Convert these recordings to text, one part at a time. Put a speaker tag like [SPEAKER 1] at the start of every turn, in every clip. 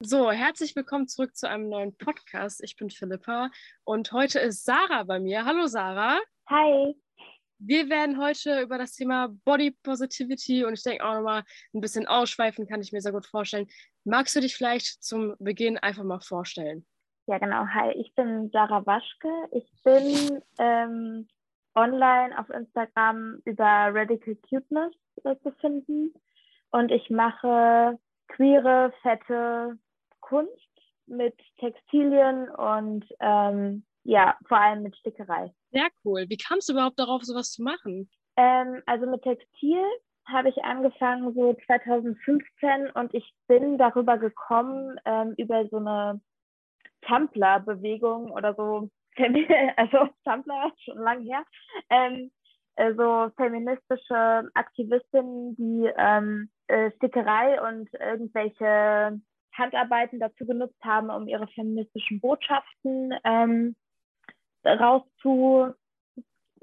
[SPEAKER 1] So, herzlich willkommen zurück zu einem neuen Podcast. Ich bin Philippa und heute ist Sarah bei mir. Hallo Sarah.
[SPEAKER 2] Hi.
[SPEAKER 1] Wir werden heute über das Thema Body Positivity und ich denke auch nochmal ein bisschen ausschweifen, kann ich mir sehr gut vorstellen. Magst du dich vielleicht zum Beginn einfach mal vorstellen?
[SPEAKER 2] Ja, genau. Hi, ich bin Sarah Waschke. Ich bin ähm, online auf Instagram über Radical Cuteness äh, zu finden und ich mache queere, fette Kunst mit Textilien und ähm, ja, vor allem mit Stickerei.
[SPEAKER 1] Sehr cool. Wie kamst du überhaupt darauf, sowas zu machen?
[SPEAKER 2] Ähm, also mit Textil habe ich angefangen so 2015 und ich bin darüber gekommen ähm, über so eine Tumblr-Bewegung oder so, also Tumblr schon lange her, ähm, äh, so feministische Aktivistinnen, die ähm, äh, Stickerei und irgendwelche Handarbeiten dazu genutzt haben, um ihre feministischen Botschaften ähm, rauszu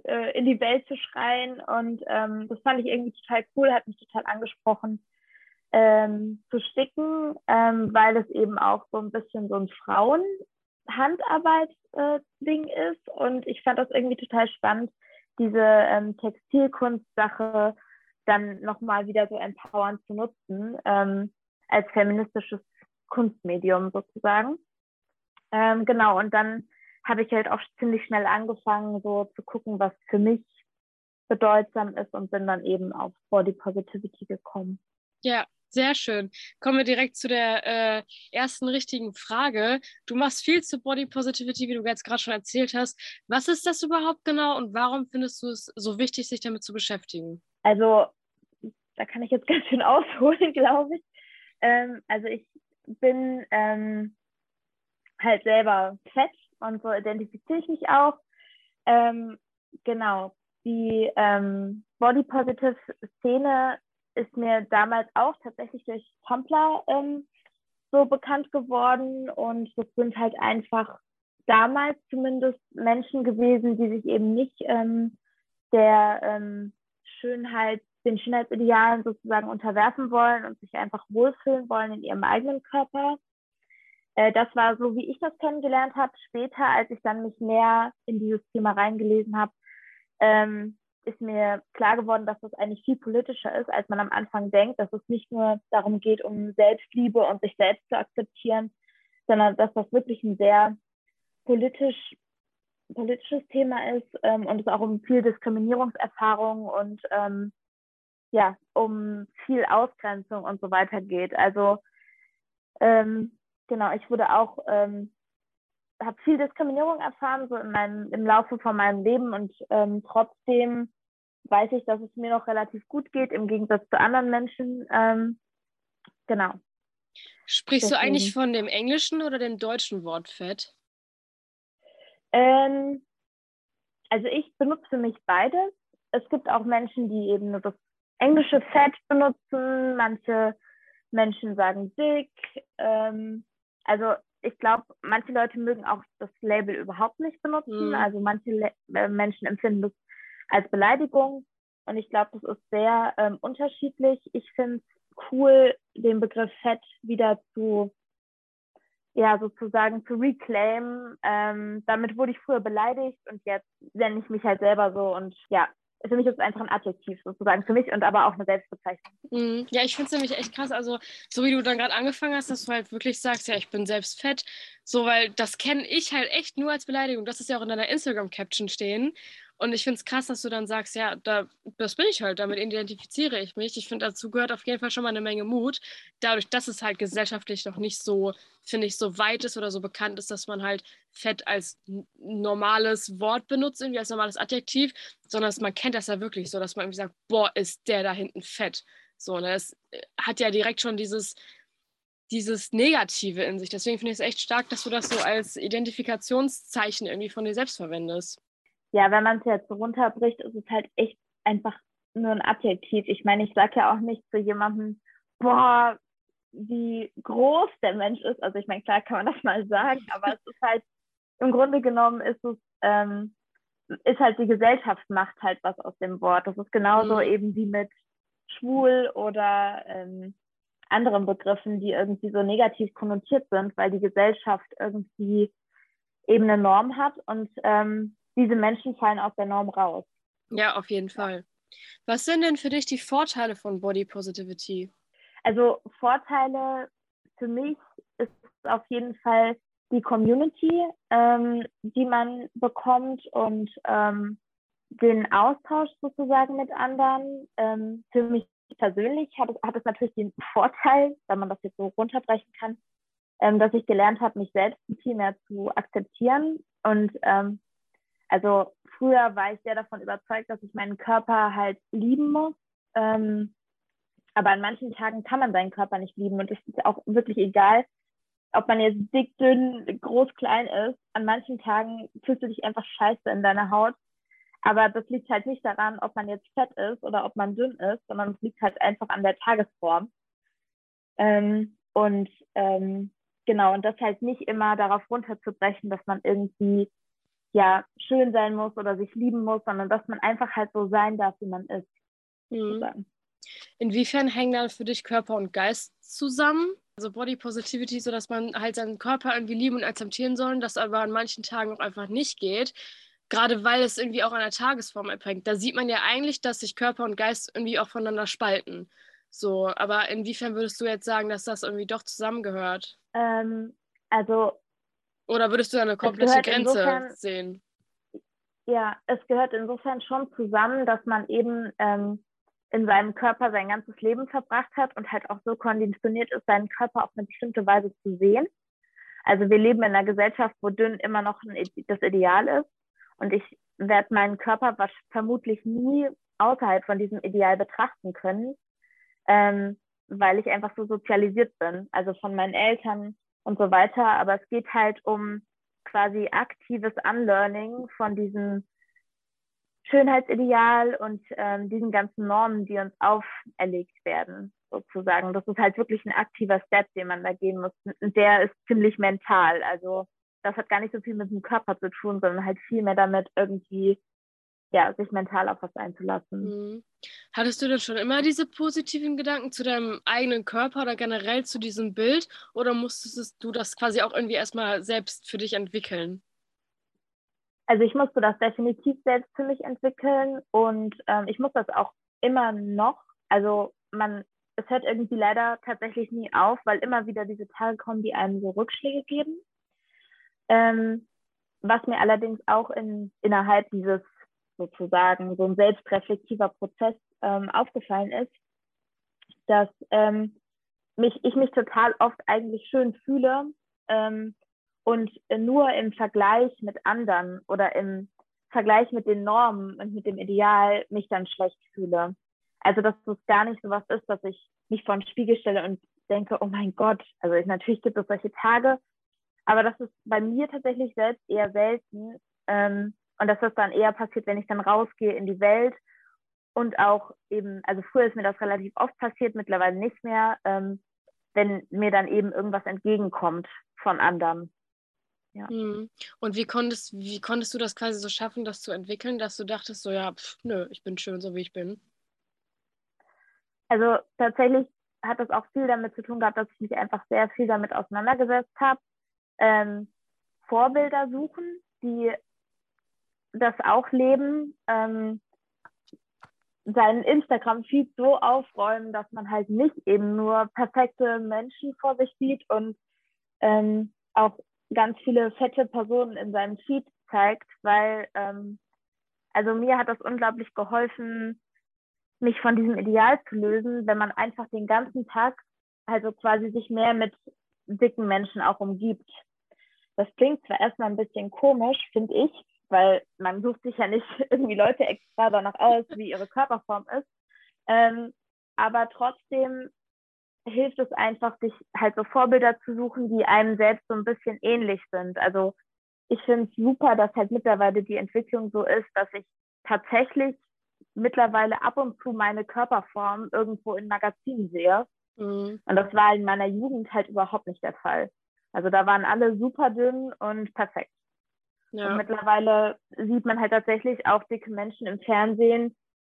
[SPEAKER 2] äh, in die Welt zu schreien. Und ähm, das fand ich irgendwie total cool, hat mich total angesprochen ähm, zu sticken, ähm, weil es eben auch so ein bisschen so ein Frauenhandarbeit-Ding äh, ist. Und ich fand das irgendwie total spannend, diese ähm, Textilkunstsache dann nochmal wieder so empowernd zu nutzen ähm, als feministisches Kunstmedium sozusagen. Ähm, genau, und dann habe ich halt auch ziemlich schnell angefangen, so zu gucken, was für mich bedeutsam ist und bin dann eben auf Body Positivity gekommen.
[SPEAKER 1] Ja, sehr schön. Kommen wir direkt zu der äh, ersten richtigen Frage. Du machst viel zu Body Positivity, wie du jetzt gerade schon erzählt hast. Was ist das überhaupt genau und warum findest du es so wichtig, sich damit zu beschäftigen?
[SPEAKER 2] Also, da kann ich jetzt ganz schön ausholen, glaube ich. Ähm, also, ich bin ähm, halt selber fett und so identifiziere ich mich auch. Ähm, genau, die ähm, Body Positive Szene ist mir damals auch tatsächlich durch Tumblr ähm, so bekannt geworden und das sind halt einfach damals zumindest Menschen gewesen, die sich eben nicht ähm, der ähm, Schönheit den Schönheitsidealen sozusagen unterwerfen wollen und sich einfach wohlfühlen wollen in ihrem eigenen Körper. Äh, das war so, wie ich das kennengelernt habe. Später, als ich dann mich mehr in dieses Thema reingelesen habe, ähm, ist mir klar geworden, dass das eigentlich viel politischer ist, als man am Anfang denkt, dass es nicht nur darum geht, um Selbstliebe und sich selbst zu akzeptieren, sondern dass das wirklich ein sehr politisch, politisches Thema ist ähm, und es auch um viel Diskriminierungserfahrung und ähm, ja, um viel Ausgrenzung und so weiter geht. Also ähm, genau, ich wurde auch, ähm, habe viel Diskriminierung erfahren, so in meinem, im Laufe von meinem Leben und ähm, trotzdem weiß ich, dass es mir noch relativ gut geht, im Gegensatz zu anderen Menschen. Ähm, genau.
[SPEAKER 1] Sprichst Deswegen. du eigentlich von dem englischen oder dem deutschen Wort Fett?
[SPEAKER 2] Ähm, also ich benutze für mich beides. Es gibt auch Menschen, die eben nur das englische Fett benutzen, manche Menschen sagen dick. Ähm, also ich glaube, manche Leute mögen auch das Label überhaupt nicht benutzen. Mhm. Also manche Le äh, Menschen empfinden das als Beleidigung. Und ich glaube, das ist sehr ähm, unterschiedlich. Ich finde es cool, den Begriff Fett wieder zu, ja, sozusagen zu reclaimen. Ähm, damit wurde ich früher beleidigt und jetzt nenne ich mich halt selber so. Und ja, für mich ist es einfach ein Adjektiv sozusagen, für mich und aber auch eine Selbstbezeichnung.
[SPEAKER 1] Mhm. Ja, ich finde es nämlich echt krass, also so wie du dann gerade angefangen hast, dass du halt wirklich sagst, ja, ich bin selbst fett, so, weil das kenne ich halt echt nur als Beleidigung. Das ist ja auch in deiner Instagram-Caption stehen. Und ich finde es krass, dass du dann sagst, ja, da, das bin ich halt, damit identifiziere ich mich. Ich finde, dazu gehört auf jeden Fall schon mal eine Menge Mut. Dadurch, dass es halt gesellschaftlich noch nicht so, finde ich, so weit ist oder so bekannt ist, dass man halt Fett als normales Wort benutzt, irgendwie als normales Adjektiv, sondern dass man kennt das ja wirklich so, dass man irgendwie sagt, boah, ist der da hinten fett. So, ne, das äh, hat ja direkt schon dieses, dieses Negative in sich. Deswegen finde ich es echt stark, dass du das so als Identifikationszeichen irgendwie von dir selbst verwendest
[SPEAKER 2] ja, wenn man es jetzt so runterbricht, ist es halt echt einfach nur ein Adjektiv. Ich meine, ich sage ja auch nicht zu jemandem, boah, wie groß der Mensch ist. Also ich meine, klar kann man das mal sagen, aber es ist halt, im Grunde genommen ist es, ähm, ist halt die Gesellschaft macht halt was aus dem Wort. Das ist genauso mhm. eben wie mit schwul oder ähm, anderen Begriffen, die irgendwie so negativ konnotiert sind, weil die Gesellschaft irgendwie eben eine Norm hat und ähm, diese Menschen fallen aus der Norm raus.
[SPEAKER 1] Ja, auf jeden Fall. Was sind denn für dich die Vorteile von Body Positivity?
[SPEAKER 2] Also Vorteile für mich ist auf jeden Fall die Community, ähm, die man bekommt und ähm, den Austausch sozusagen mit anderen. Ähm, für mich persönlich hat es, hat es natürlich den Vorteil, wenn man das jetzt so runterbrechen kann, ähm, dass ich gelernt habe, mich selbst viel mehr zu akzeptieren. Und ähm, also früher war ich sehr davon überzeugt, dass ich meinen Körper halt lieben muss. Ähm, aber an manchen Tagen kann man seinen Körper nicht lieben und es ist auch wirklich egal, ob man jetzt dick, dünn, groß, klein ist. An manchen Tagen fühlst du dich einfach scheiße in deiner Haut. Aber das liegt halt nicht daran, ob man jetzt fett ist oder ob man dünn ist, sondern es liegt halt einfach an der Tagesform. Ähm, und ähm, genau, und das halt nicht immer darauf runterzubrechen, dass man irgendwie ja schön sein muss oder sich lieben muss, sondern dass man einfach halt so sein darf, wie man ist. Mhm.
[SPEAKER 1] Inwiefern hängen dann für dich Körper und Geist zusammen? Also Body Positivity, so dass man halt seinen Körper irgendwie lieben und akzeptieren soll, das aber an manchen Tagen auch einfach nicht geht. Gerade weil es irgendwie auch an der Tagesform abhängt. Da sieht man ja eigentlich, dass sich Körper und Geist irgendwie auch voneinander spalten. So, aber inwiefern würdest du jetzt sagen, dass das irgendwie doch zusammengehört?
[SPEAKER 2] Ähm, also.
[SPEAKER 1] Oder würdest du eine komplette Grenze insofern, sehen?
[SPEAKER 2] Ja, es gehört insofern schon zusammen, dass man eben ähm, in seinem Körper sein ganzes Leben verbracht hat und halt auch so konditioniert ist, seinen Körper auf eine bestimmte Weise zu sehen. Also wir leben in einer Gesellschaft, wo dünn immer noch das Ideal ist. Und ich werde meinen Körper vermutlich nie außerhalb von diesem Ideal betrachten können, ähm, weil ich einfach so sozialisiert bin, also von meinen Eltern und so weiter. Aber es geht halt um quasi aktives Unlearning von diesem Schönheitsideal und ähm, diesen ganzen Normen, die uns auferlegt werden, sozusagen. Das ist halt wirklich ein aktiver Step, den man da gehen muss. Und der ist ziemlich mental. Also das hat gar nicht so viel mit dem Körper zu tun, sondern halt viel mehr damit, irgendwie ja, sich mental auf was einzulassen.
[SPEAKER 1] Mhm. Hattest du denn schon immer diese positiven Gedanken zu deinem eigenen Körper oder generell zu diesem Bild oder musstest du das quasi auch irgendwie erstmal selbst für dich entwickeln?
[SPEAKER 2] Also ich musste das definitiv selbst für mich entwickeln und ähm, ich muss das auch immer noch. Also man, es hört irgendwie leider tatsächlich nie auf, weil immer wieder diese Tage kommen, die einem so Rückschläge geben. Ähm, was mir allerdings auch in, innerhalb dieses sozusagen so ein selbstreflektiver Prozess ähm, aufgefallen ist, dass ähm, mich, ich mich total oft eigentlich schön fühle, ähm, und nur im Vergleich mit anderen oder im Vergleich mit den Normen und mit dem Ideal mich dann schlecht fühle. Also dass es gar nicht so was ist, dass ich mich vor den Spiegel stelle und denke, oh mein Gott, also ich, natürlich gibt es solche Tage, aber das ist bei mir tatsächlich selbst eher selten ähm, und dass das dann eher passiert, wenn ich dann rausgehe in die Welt und auch eben, also früher ist mir das relativ oft passiert, mittlerweile nicht mehr, ähm, wenn mir dann eben irgendwas entgegenkommt von anderen.
[SPEAKER 1] Ja. Mhm. Und wie konntest, wie konntest du das quasi so schaffen, das zu entwickeln, dass du dachtest, so ja, pff, nö, ich bin schön, so wie ich bin?
[SPEAKER 2] Also tatsächlich hat das auch viel damit zu tun gehabt, dass ich mich einfach sehr viel damit auseinandergesetzt habe. Ähm, Vorbilder suchen, die das auch leben, ähm, seinen Instagram-Feed so aufräumen, dass man halt nicht eben nur perfekte Menschen vor sich sieht und ähm, auch ganz viele fette Personen in seinem Feed zeigt, weil ähm, also mir hat das unglaublich geholfen, mich von diesem Ideal zu lösen, wenn man einfach den ganzen Tag also quasi sich mehr mit dicken Menschen auch umgibt. Das klingt zwar erstmal ein bisschen komisch, finde ich, weil man sucht sich ja nicht irgendwie Leute extra danach aus, wie ihre Körperform ist. Ähm, aber trotzdem hilft es einfach, sich halt so Vorbilder zu suchen, die einem selbst so ein bisschen ähnlich sind. Also ich finde es super, dass halt mittlerweile die Entwicklung so ist, dass ich tatsächlich mittlerweile ab und zu meine Körperform irgendwo in Magazinen sehe. Mhm. Und das war in meiner Jugend halt überhaupt nicht der Fall. Also da waren alle super dünn und perfekt. Ja. Und mittlerweile sieht man halt tatsächlich auch dicke Menschen im Fernsehen,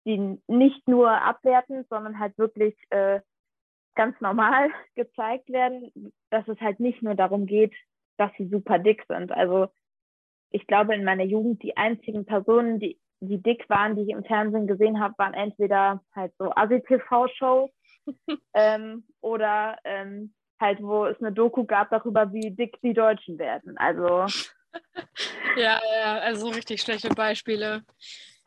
[SPEAKER 2] die nicht nur abwertend, sondern halt wirklich äh, ganz normal gezeigt werden, dass es halt nicht nur darum geht, dass sie super dick sind. Also ich glaube, in meiner Jugend die einzigen Personen, die, die dick waren, die ich im Fernsehen gesehen habe, waren entweder halt so Asi-TV-Shows ähm, oder ähm, halt, wo es eine Doku gab darüber, wie dick die Deutschen werden. Also
[SPEAKER 1] ja, ja, also richtig schlechte Beispiele.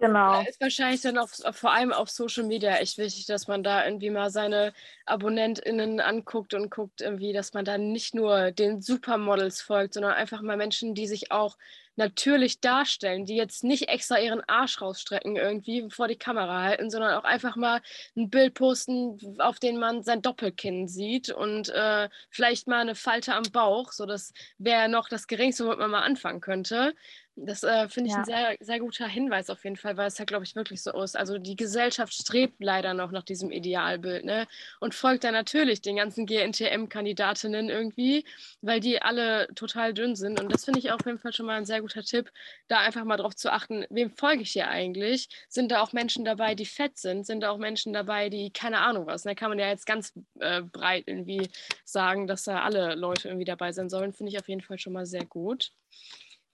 [SPEAKER 2] Genau.
[SPEAKER 1] Ist wahrscheinlich dann auf, vor allem auf Social Media echt wichtig, dass man da irgendwie mal seine AbonnentInnen anguckt und guckt irgendwie, dass man da nicht nur den Supermodels folgt, sondern einfach mal Menschen, die sich auch natürlich darstellen, die jetzt nicht extra ihren Arsch rausstrecken irgendwie vor die Kamera halten, sondern auch einfach mal ein Bild posten, auf dem man sein Doppelkinn sieht und äh, vielleicht mal eine Falte am Bauch. So, das wäre noch das Geringste, womit man mal anfangen könnte. Das äh, finde ich ja. ein sehr, sehr guter Hinweis auf jeden Fall, weil es ja, glaube ich, wirklich so ist. Also die Gesellschaft strebt leider noch nach diesem Idealbild ne? und folgt dann natürlich den ganzen GNTM-Kandidatinnen irgendwie, weil die alle total dünn sind. Und das finde ich auf jeden Fall schon mal ein sehr guter Tipp, da einfach mal drauf zu achten, wem folge ich hier eigentlich? Sind da auch Menschen dabei, die fett sind? Sind da auch Menschen dabei, die keine Ahnung was? Da kann man ja jetzt ganz äh, breit irgendwie sagen, dass da alle Leute irgendwie dabei sein sollen. Finde ich auf jeden Fall schon mal sehr gut.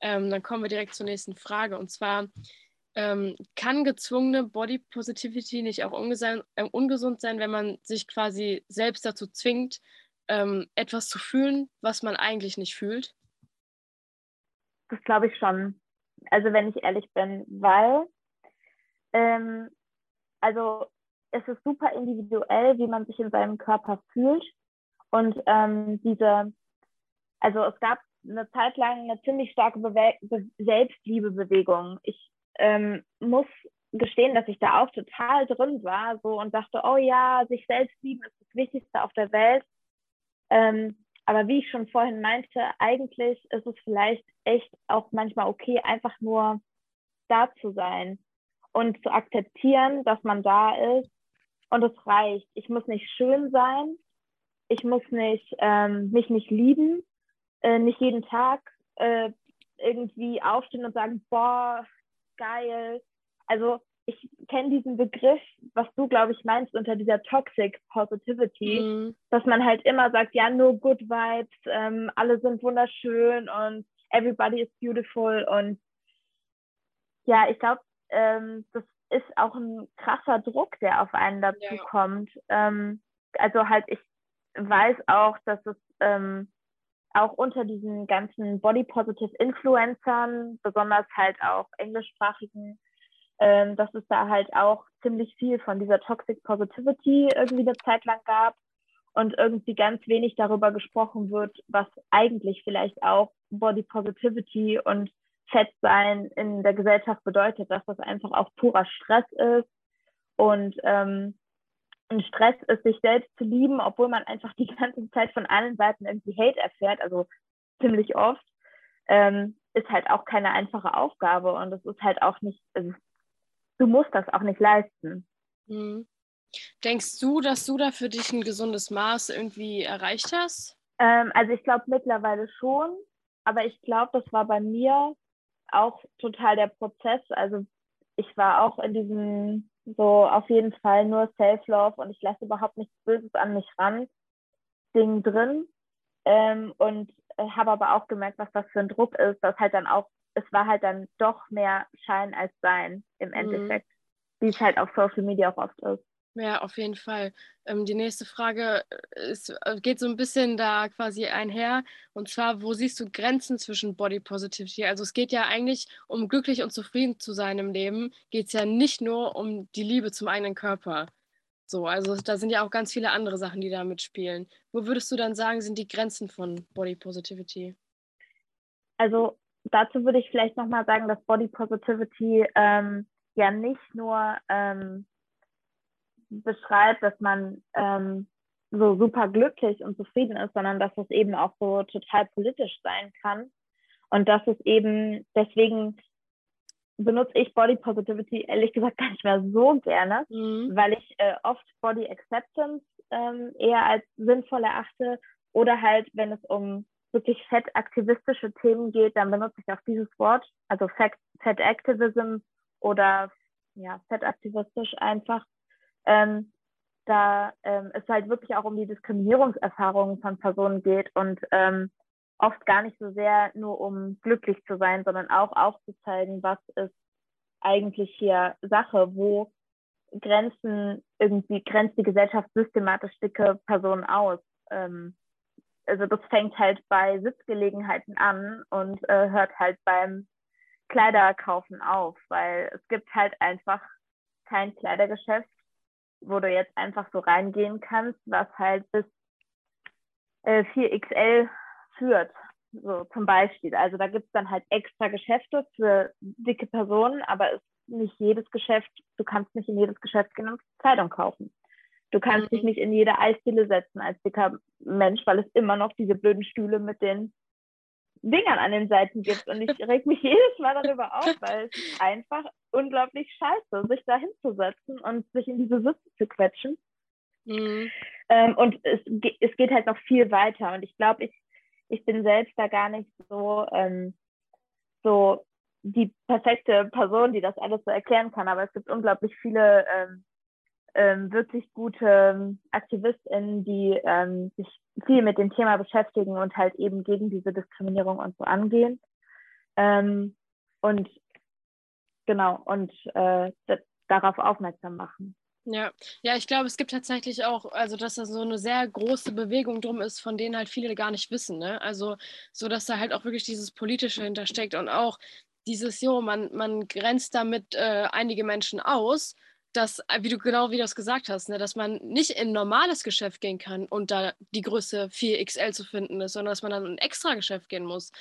[SPEAKER 1] Ähm, dann kommen wir direkt zur nächsten Frage. Und zwar, ähm, kann gezwungene Body Positivity nicht auch äh, ungesund sein, wenn man sich quasi selbst dazu zwingt, ähm, etwas zu fühlen, was man eigentlich nicht fühlt?
[SPEAKER 2] Das glaube ich schon. Also wenn ich ehrlich bin, weil ähm, also es ist super individuell, wie man sich in seinem Körper fühlt. Und ähm, diese, also es gab eine Zeit lang eine ziemlich starke Bewe Be Selbstliebebewegung. Ich ähm, muss gestehen, dass ich da auch total drin war so und dachte, oh ja, sich selbst lieben ist das Wichtigste auf der Welt. Ähm, aber wie ich schon vorhin meinte, eigentlich ist es vielleicht echt auch manchmal okay, einfach nur da zu sein und zu akzeptieren, dass man da ist. Und es reicht. Ich muss nicht schön sein. Ich muss nicht ähm, mich nicht lieben äh, nicht jeden Tag äh, irgendwie aufstehen und sagen, boah, geil. Also ich kenne diesen Begriff, was du, glaube ich, meinst, unter dieser Toxic Positivity, mhm. dass man halt immer sagt, ja, nur Good Vibes, ähm, alle sind wunderschön und everybody is beautiful. Und ja, ich glaube, ähm, das ist auch ein krasser Druck, der auf einen dazu ja. kommt. Ähm, also halt, ich weiß auch, dass es ähm, auch unter diesen ganzen Body Positive Influencern, besonders halt auch englischsprachigen, ähm, dass es da halt auch ziemlich viel von dieser Toxic Positivity irgendwie eine Zeit lang gab und irgendwie ganz wenig darüber gesprochen wird, was eigentlich vielleicht auch Body Positivity und Fettsein in der Gesellschaft bedeutet, dass das einfach auch purer Stress ist und ähm, Stress ist, sich selbst zu lieben, obwohl man einfach die ganze Zeit von allen Seiten irgendwie Hate erfährt, also ziemlich oft, ähm, ist halt auch keine einfache Aufgabe und es ist halt auch nicht, also, du musst das auch nicht leisten.
[SPEAKER 1] Mhm. Denkst du, dass du da für dich ein gesundes Maß irgendwie erreicht hast?
[SPEAKER 2] Ähm, also ich glaube mittlerweile schon, aber ich glaube, das war bei mir auch total der Prozess. Also ich war auch in diesem so auf jeden Fall nur Self-Love und ich lasse überhaupt nichts Böses an mich ran, Ding drin. Ähm, und äh, habe aber auch gemerkt, was das für ein Druck ist, dass halt dann auch, es war halt dann doch mehr Schein als Sein im mhm. Endeffekt, wie es halt auf Social Media auch oft ist.
[SPEAKER 1] Ja, auf jeden Fall. Ähm, die nächste Frage äh, ist, äh, geht so ein bisschen da quasi einher. Und zwar, wo siehst du Grenzen zwischen Body Positivity? Also es geht ja eigentlich um glücklich und zufrieden zu sein im Leben. Geht es ja nicht nur um die Liebe zum eigenen Körper. So, also da sind ja auch ganz viele andere Sachen, die da mitspielen. Wo würdest du dann sagen, sind die Grenzen von Body Positivity?
[SPEAKER 2] Also dazu würde ich vielleicht nochmal sagen, dass Body Positivity ähm, ja nicht nur ähm, beschreibt, dass man ähm, so super glücklich und zufrieden ist, sondern dass es eben auch so total politisch sein kann. Und dass es eben, deswegen benutze ich Body Positivity ehrlich gesagt gar nicht mehr so gerne, mhm. weil ich äh, oft Body Acceptance ähm, eher als sinnvoll erachte oder halt, wenn es um wirklich fettaktivistische Themen geht, dann benutze ich auch dieses Wort, also Fat, Fat Activism oder ja, fettaktivistisch einfach. Ähm, da ähm, es halt wirklich auch um die Diskriminierungserfahrungen von Personen geht und ähm, oft gar nicht so sehr nur um glücklich zu sein, sondern auch aufzuzeigen, was ist eigentlich hier Sache, wo Grenzen irgendwie grenzt die Gesellschaft systematisch dicke Personen aus. Ähm, also das fängt halt bei Sitzgelegenheiten an und äh, hört halt beim Kleiderkaufen auf, weil es gibt halt einfach kein Kleidergeschäft, wo du jetzt einfach so reingehen kannst, was halt bis äh, 4XL führt, so zum Beispiel. Also da gibt es dann halt extra Geschäfte für dicke Personen, aber es ist nicht jedes Geschäft, du kannst nicht in jedes Geschäft gehen und Kleidung kaufen. Du kannst mhm. dich nicht in jede Eisdiele setzen als dicker Mensch, weil es immer noch diese blöden Stühle mit den Dingern an den Seiten gibt. Und ich reg mich jedes Mal darüber auf, weil es einfach unglaublich scheiße, sich da hinzusetzen und sich in diese Sitze zu quetschen. Mhm. Ähm, und es, es geht halt noch viel weiter. Und ich glaube, ich, ich bin selbst da gar nicht so, ähm, so die perfekte Person, die das alles so erklären kann. Aber es gibt unglaublich viele ähm, ähm, wirklich gute ähm, AktivistInnen, die ähm, sich viel mit dem Thema beschäftigen und halt eben gegen diese Diskriminierung und so angehen. Ähm, und genau, und äh, darauf aufmerksam machen.
[SPEAKER 1] Ja, ja, ich glaube, es gibt tatsächlich auch, also dass da so eine sehr große Bewegung drum ist, von denen halt viele gar nicht wissen, ne? Also so, dass da halt auch wirklich dieses Politische hintersteckt und auch dieses, jo, man, man grenzt damit äh, einige Menschen aus dass, äh, wie du genau wie du das gesagt hast, ne, dass man nicht in ein normales Geschäft gehen kann und da die Größe 4XL zu finden ist, sondern dass man dann in ein extra Geschäft gehen muss.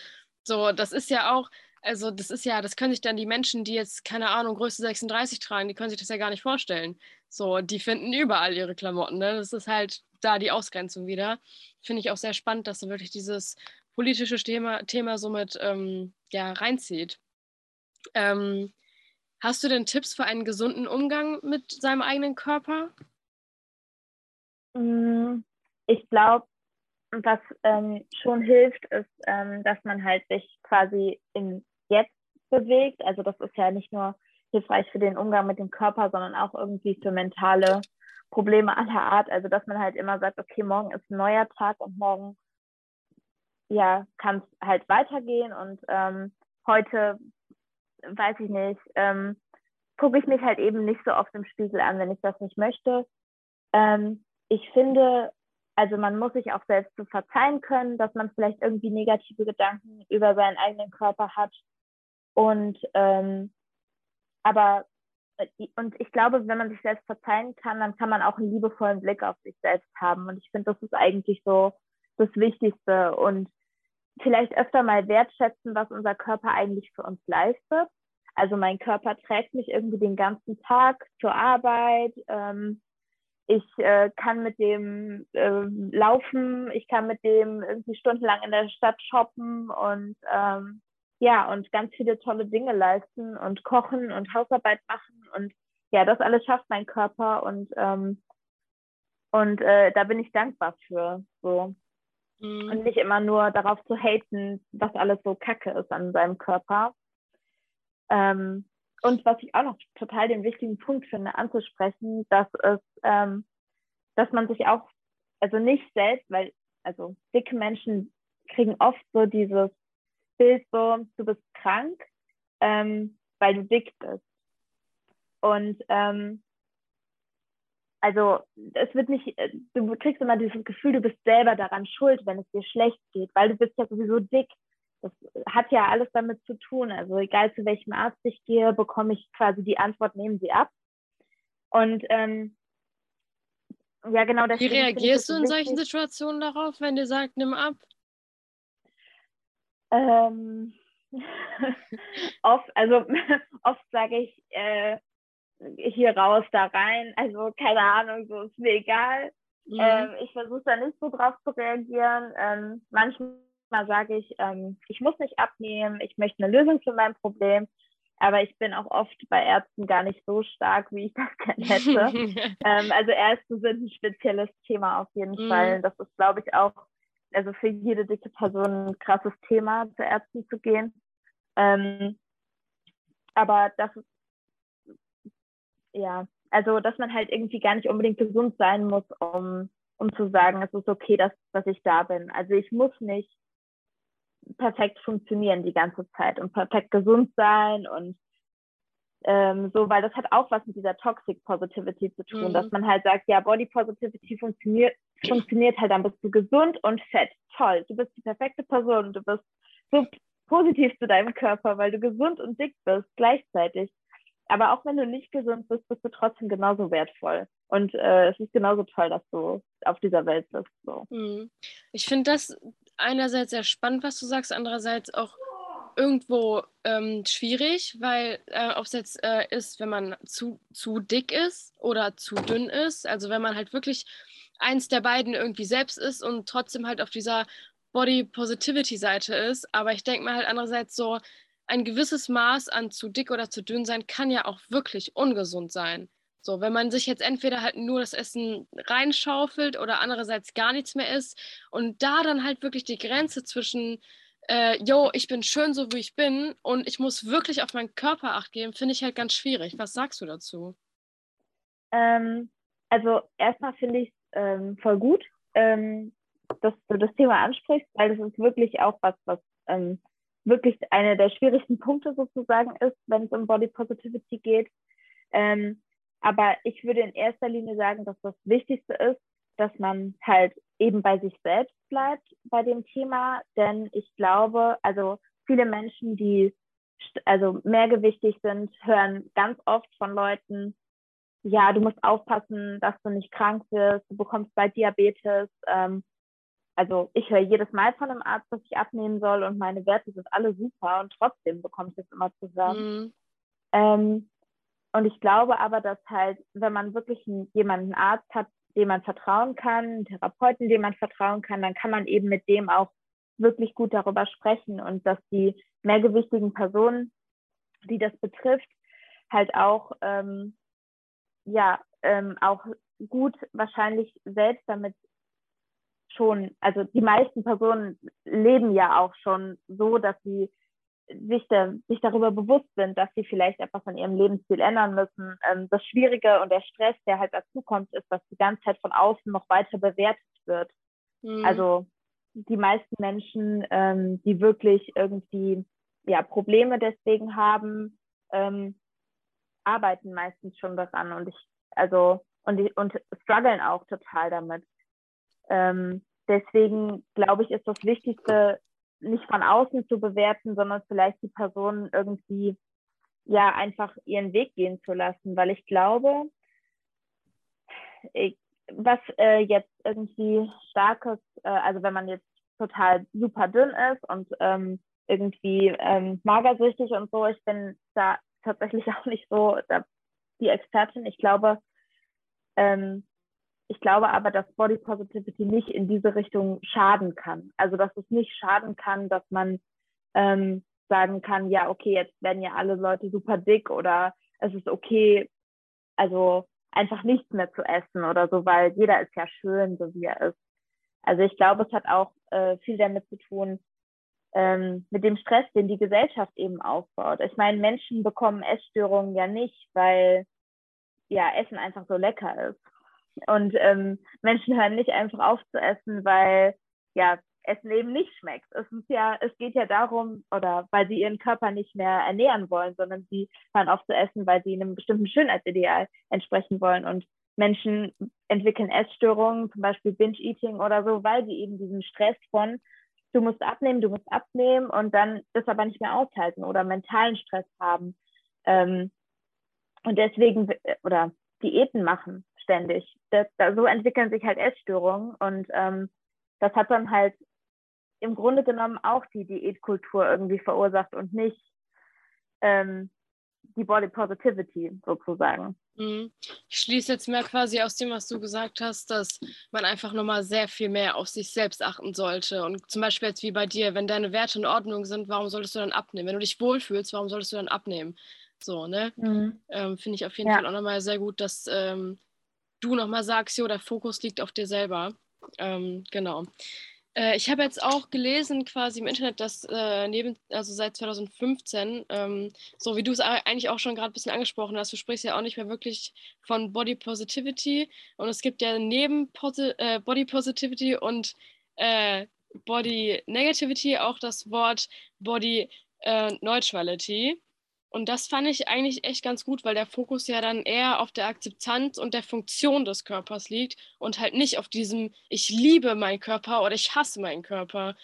[SPEAKER 1] So, das ist ja auch, also das ist ja, das können sich dann die Menschen, die jetzt, keine Ahnung, Größe 36 tragen, die können sich das ja gar nicht vorstellen. So, die finden überall ihre Klamotten. Ne? Das ist halt da die Ausgrenzung wieder. Finde ich auch sehr spannend, dass so wirklich dieses politische Thema, Thema somit ähm, ja, reinzieht. Ähm, Hast du denn Tipps für einen gesunden Umgang mit seinem eigenen Körper?
[SPEAKER 2] Mm, ich glaube, was ähm, schon hilft, ist, ähm, dass man halt sich quasi im Jetzt bewegt. Also das ist ja nicht nur hilfreich für den Umgang mit dem Körper, sondern auch irgendwie für mentale Probleme aller Art. Also dass man halt immer sagt, okay, morgen ist ein neuer Tag und morgen ja, kann es halt weitergehen und ähm, heute weiß ich nicht, ähm, gucke ich mich halt eben nicht so oft im Spiegel an, wenn ich das nicht möchte. Ähm, ich finde, also man muss sich auch selbst so verzeihen können, dass man vielleicht irgendwie negative Gedanken über seinen eigenen Körper hat. Und ähm, aber und ich glaube, wenn man sich selbst verzeihen kann, dann kann man auch einen liebevollen Blick auf sich selbst haben. Und ich finde, das ist eigentlich so das Wichtigste. Und vielleicht öfter mal wertschätzen, was unser Körper eigentlich für uns leistet. Also mein Körper trägt mich irgendwie den ganzen Tag zur Arbeit. Ähm, ich äh, kann mit dem äh, laufen, ich kann mit dem irgendwie stundenlang in der Stadt shoppen und ähm, ja, und ganz viele tolle Dinge leisten und kochen und Hausarbeit machen. Und ja, das alles schafft mein Körper und, ähm, und äh, da bin ich dankbar für. So. Mhm. Und nicht immer nur darauf zu haten, was alles so kacke ist an seinem Körper. Ähm, und was ich auch noch total den wichtigen Punkt finde anzusprechen, dass es, ähm, dass man sich auch, also nicht selbst, weil, also dicke Menschen kriegen oft so dieses Bild so, du bist krank, ähm, weil du dick bist. Und ähm, also es wird nicht, äh, du kriegst immer dieses Gefühl, du bist selber daran schuld, wenn es dir schlecht geht, weil du bist ja sowieso dick das hat ja alles damit zu tun. Also egal zu welchem Arzt ich gehe, bekomme ich quasi die Antwort, nehmen Sie ab. Und ähm, ja, genau.
[SPEAKER 1] Wie reagierst du in wichtig. solchen Situationen darauf, wenn dir sagt, nimm ab?
[SPEAKER 2] Ähm, oft, also oft sage ich äh, hier raus, da rein. Also keine Ahnung, so ist mir egal. Mhm. Ähm, ich versuche da nicht so drauf zu reagieren. Ähm, manchmal Mal sage ich, ähm, ich muss nicht abnehmen, ich möchte eine Lösung für mein Problem. Aber ich bin auch oft bei Ärzten gar nicht so stark, wie ich das gerne hätte. ähm, also Ärzte sind ein spezielles Thema auf jeden mhm. Fall. Das ist, glaube ich, auch also für jede dicke Person ein krasses Thema, zu Ärzten zu gehen. Ähm, aber das ist, ja, also dass man halt irgendwie gar nicht unbedingt gesund sein muss, um, um zu sagen, es ist okay, dass, dass ich da bin. Also ich muss nicht perfekt funktionieren die ganze Zeit und perfekt gesund sein und ähm, so, weil das hat auch was mit dieser Toxic Positivity zu tun, mhm. dass man halt sagt, ja, Body Positivity funktioniert, funktioniert halt, dann bist du gesund und fett, toll, du bist die perfekte Person, du bist so positiv zu deinem Körper, weil du gesund und dick bist gleichzeitig. Aber auch wenn du nicht gesund bist, bist du trotzdem genauso wertvoll. Und äh, es ist genauso toll, dass du auf dieser Welt bist. So.
[SPEAKER 1] Mhm. Ich finde das einerseits sehr spannend, was du sagst, andererseits auch irgendwo ähm, schwierig, weil äh, ob es jetzt äh, ist, wenn man zu, zu dick ist oder zu dünn ist, also wenn man halt wirklich eins der beiden irgendwie selbst ist und trotzdem halt auf dieser Body Positivity Seite ist. Aber ich denke mir halt andererseits so, ein gewisses Maß an zu dick oder zu dünn sein kann ja auch wirklich ungesund sein. So, wenn man sich jetzt entweder halt nur das Essen reinschaufelt oder andererseits gar nichts mehr isst und da dann halt wirklich die Grenze zwischen, äh, yo, ich bin schön so wie ich bin und ich muss wirklich auf meinen Körper acht geben, finde ich halt ganz schwierig. Was sagst du dazu?
[SPEAKER 2] Ähm, also erstmal finde ich es ähm, voll gut, ähm, dass du das Thema ansprichst, weil das ist wirklich auch was, was ähm, wirklich einer der schwierigsten Punkte sozusagen ist, wenn es um Body Positivity geht. Ähm, aber ich würde in erster Linie sagen, dass das Wichtigste ist, dass man halt eben bei sich selbst bleibt bei dem Thema. Denn ich glaube, also viele Menschen, die also mehrgewichtig sind, hören ganz oft von Leuten, ja, du musst aufpassen, dass du nicht krank wirst, du bekommst bald Diabetes. Ähm, also ich höre jedes Mal von einem Arzt, dass ich abnehmen soll und meine Werte sind alle super und trotzdem bekomme ich das immer zu hören. Mhm. Ähm, und ich glaube aber, dass halt, wenn man wirklich einen, jemanden Arzt hat, dem man vertrauen kann, einen Therapeuten, dem man vertrauen kann, dann kann man eben mit dem auch wirklich gut darüber sprechen und dass die mehrgewichtigen Personen, die das betrifft, halt auch ähm, ja ähm, auch gut wahrscheinlich selbst damit schon, also die meisten Personen leben ja auch schon so, dass sie sich, de, sich darüber bewusst sind, dass sie vielleicht etwas an ihrem Lebensstil ändern müssen. Ähm, das Schwierige und der Stress, der halt dazu kommt, ist, dass die ganze Zeit von außen noch weiter bewertet wird. Mhm. Also die meisten Menschen, ähm, die wirklich irgendwie ja, Probleme deswegen haben, ähm, arbeiten meistens schon daran und ich, also, und, und strugglen auch total damit. Ähm, deswegen glaube ich, ist das Wichtigste, nicht von außen zu bewerten, sondern vielleicht die Person irgendwie ja einfach ihren Weg gehen zu lassen, weil ich glaube, ich, was äh, jetzt irgendwie starkes, äh, also wenn man jetzt total super dünn ist und ähm, irgendwie ähm, magersüchtig und so, ich bin da tatsächlich auch nicht so da, die Expertin. Ich glaube, ähm, ich glaube aber, dass Body Positivity nicht in diese Richtung schaden kann. Also, dass es nicht schaden kann, dass man ähm, sagen kann, ja, okay, jetzt werden ja alle Leute super dick oder es ist okay, also einfach nichts mehr zu essen oder so, weil jeder ist ja schön, so wie er ist. Also ich glaube, es hat auch äh, viel damit zu tun, ähm, mit dem Stress, den die Gesellschaft eben aufbaut. Ich meine, Menschen bekommen Essstörungen ja nicht, weil ja Essen einfach so lecker ist. Und ähm, Menschen hören nicht einfach auf zu essen, weil ja Essen eben nicht schmeckt. Es ist ja, es geht ja darum, oder weil sie ihren Körper nicht mehr ernähren wollen, sondern sie hören auf zu essen, weil sie einem bestimmten Schönheitsideal entsprechen wollen. Und Menschen entwickeln Essstörungen, zum Beispiel Binge-Eating oder so, weil sie eben diesen Stress von du musst abnehmen, du musst abnehmen und dann das aber nicht mehr aushalten oder mentalen Stress haben. Ähm, und deswegen, oder Diäten machen ständig. Das, da, so entwickeln sich halt Essstörungen und ähm, das hat dann halt im Grunde genommen auch die Diätkultur irgendwie verursacht und nicht ähm, die Body Positivity sozusagen.
[SPEAKER 1] Mhm. Ich schließe jetzt mehr quasi aus dem, was du gesagt hast, dass man einfach nochmal sehr viel mehr auf sich selbst achten sollte. Und zum Beispiel jetzt wie bei dir, wenn deine Werte in Ordnung sind, warum solltest du dann abnehmen? Wenn du dich wohlfühlst, warum solltest du dann abnehmen? So, ne? Mhm. Ähm, Finde ich auf jeden ja. Fall auch nochmal sehr gut, dass ähm, du nochmal sagst, jo, der Fokus liegt auf dir selber. Ähm, genau. Äh, ich habe jetzt auch gelesen quasi im Internet, dass äh, neben, also seit 2015, ähm, so wie du es eigentlich auch schon gerade ein bisschen angesprochen hast, du sprichst ja auch nicht mehr wirklich von Body Positivity und es gibt ja neben Posi äh, Body Positivity und äh, Body Negativity auch das Wort Body äh, Neutrality. Und das fand ich eigentlich echt ganz gut, weil der Fokus ja dann eher auf der Akzeptanz und der Funktion des Körpers liegt und halt nicht auf diesem, ich liebe meinen Körper oder ich hasse meinen Körper.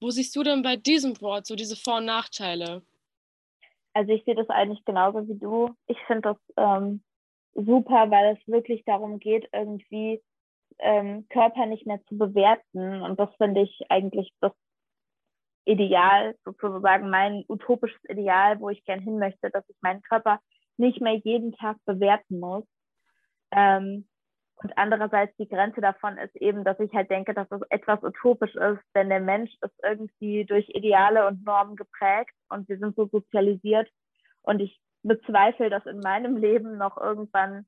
[SPEAKER 1] Wo siehst du denn bei diesem Wort so diese Vor- und Nachteile?
[SPEAKER 2] Also ich sehe das eigentlich genauso wie du. Ich finde das ähm, super, weil es wirklich darum geht, irgendwie ähm, Körper nicht mehr zu bewerten. Und das finde ich eigentlich das Ideal, sozusagen mein utopisches Ideal, wo ich gern hin möchte, dass ich meinen Körper nicht mehr jeden Tag bewerten muss. Ähm, und andererseits die Grenze davon ist eben, dass ich halt denke, dass es etwas utopisch ist, denn der Mensch ist irgendwie durch Ideale und Normen geprägt und wir sind so sozialisiert. Und ich bezweifle, dass in meinem Leben noch irgendwann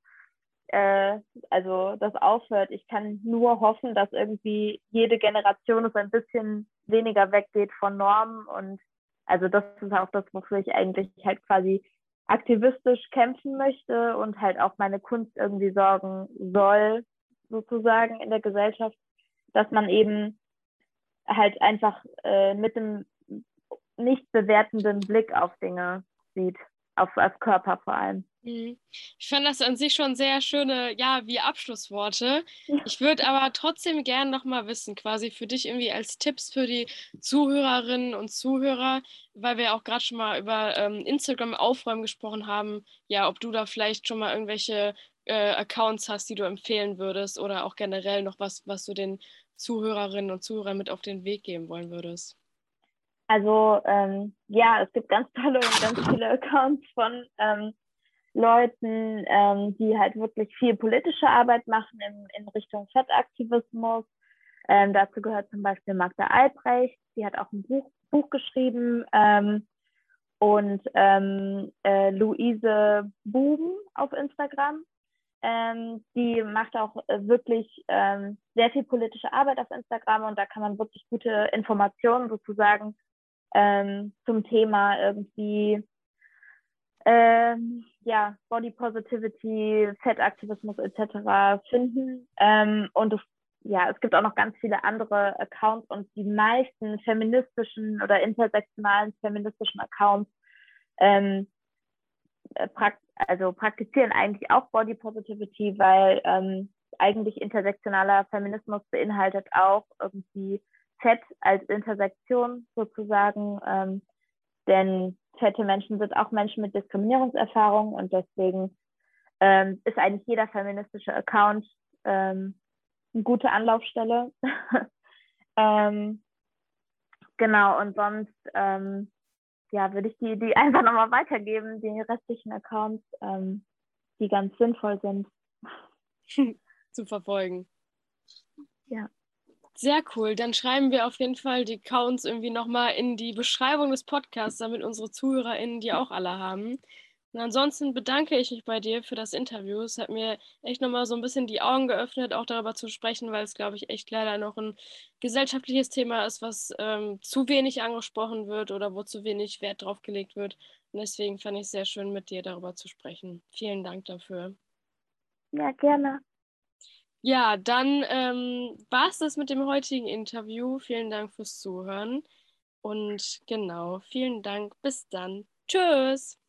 [SPEAKER 2] äh, also das aufhört. Ich kann nur hoffen, dass irgendwie jede Generation es ein bisschen weniger weggeht von Normen und also das ist auch das, wofür ich eigentlich halt quasi aktivistisch kämpfen möchte und halt auch meine Kunst irgendwie sorgen soll, sozusagen in der Gesellschaft, dass man eben halt einfach äh, mit einem nicht bewertenden Blick auf Dinge sieht, auf, auf Körper vor allem.
[SPEAKER 1] Mhm. Ich fand das an sich schon sehr schöne, ja, wie Abschlussworte. Ich würde aber trotzdem gerne nochmal wissen, quasi für dich irgendwie als Tipps für die Zuhörerinnen und Zuhörer, weil wir auch gerade schon mal über ähm, Instagram aufräumen gesprochen haben, ja, ob du da vielleicht schon mal irgendwelche äh, Accounts hast, die du empfehlen würdest oder auch generell noch was, was du den Zuhörerinnen und Zuhörern mit auf den Weg geben wollen würdest.
[SPEAKER 2] Also ähm, ja, es gibt ganz tolle und ganz viele Accounts von ähm, Leuten, ähm, die halt wirklich viel politische Arbeit machen in, in Richtung Fettaktivismus. Ähm, dazu gehört zum Beispiel Magda Albrecht, die hat auch ein Buch, Buch geschrieben. Ähm, und ähm, äh, Luise Buben auf Instagram. Ähm, die macht auch äh, wirklich ähm, sehr viel politische Arbeit auf Instagram und da kann man wirklich gute Informationen sozusagen ähm, zum Thema irgendwie ähm, ja, Body Positivity, Fettaktivismus etc. finden. Ähm, und es, ja, es gibt auch noch ganz viele andere Accounts und die meisten feministischen oder intersektionalen feministischen Accounts ähm, äh, prakt also praktizieren eigentlich auch Body Positivity, weil ähm, eigentlich intersektionaler Feminismus beinhaltet auch irgendwie Fett als Intersektion sozusagen. Ähm, denn fette Menschen sind auch Menschen mit Diskriminierungserfahrung und deswegen ähm, ist eigentlich jeder feministische Account ähm, eine gute Anlaufstelle. ähm, genau, und sonst ähm, ja, würde ich die, die einfach nochmal weitergeben, die restlichen Accounts, ähm, die ganz sinnvoll sind.
[SPEAKER 1] Zu verfolgen.
[SPEAKER 2] Ja.
[SPEAKER 1] Sehr cool. Dann schreiben wir auf jeden Fall die Accounts irgendwie nochmal in die Beschreibung des Podcasts, damit unsere ZuhörerInnen die auch alle haben. Und ansonsten bedanke ich mich bei dir für das Interview. Es hat mir echt nochmal so ein bisschen die Augen geöffnet, auch darüber zu sprechen, weil es, glaube ich, echt leider noch ein gesellschaftliches Thema ist, was ähm, zu wenig angesprochen wird oder wo zu wenig Wert drauf gelegt wird. Und deswegen fand ich es sehr schön, mit dir darüber zu sprechen. Vielen Dank dafür.
[SPEAKER 2] Ja, gerne.
[SPEAKER 1] Ja, dann ähm, war es das mit dem heutigen Interview. Vielen Dank fürs Zuhören. Und genau, vielen Dank. Bis dann. Tschüss.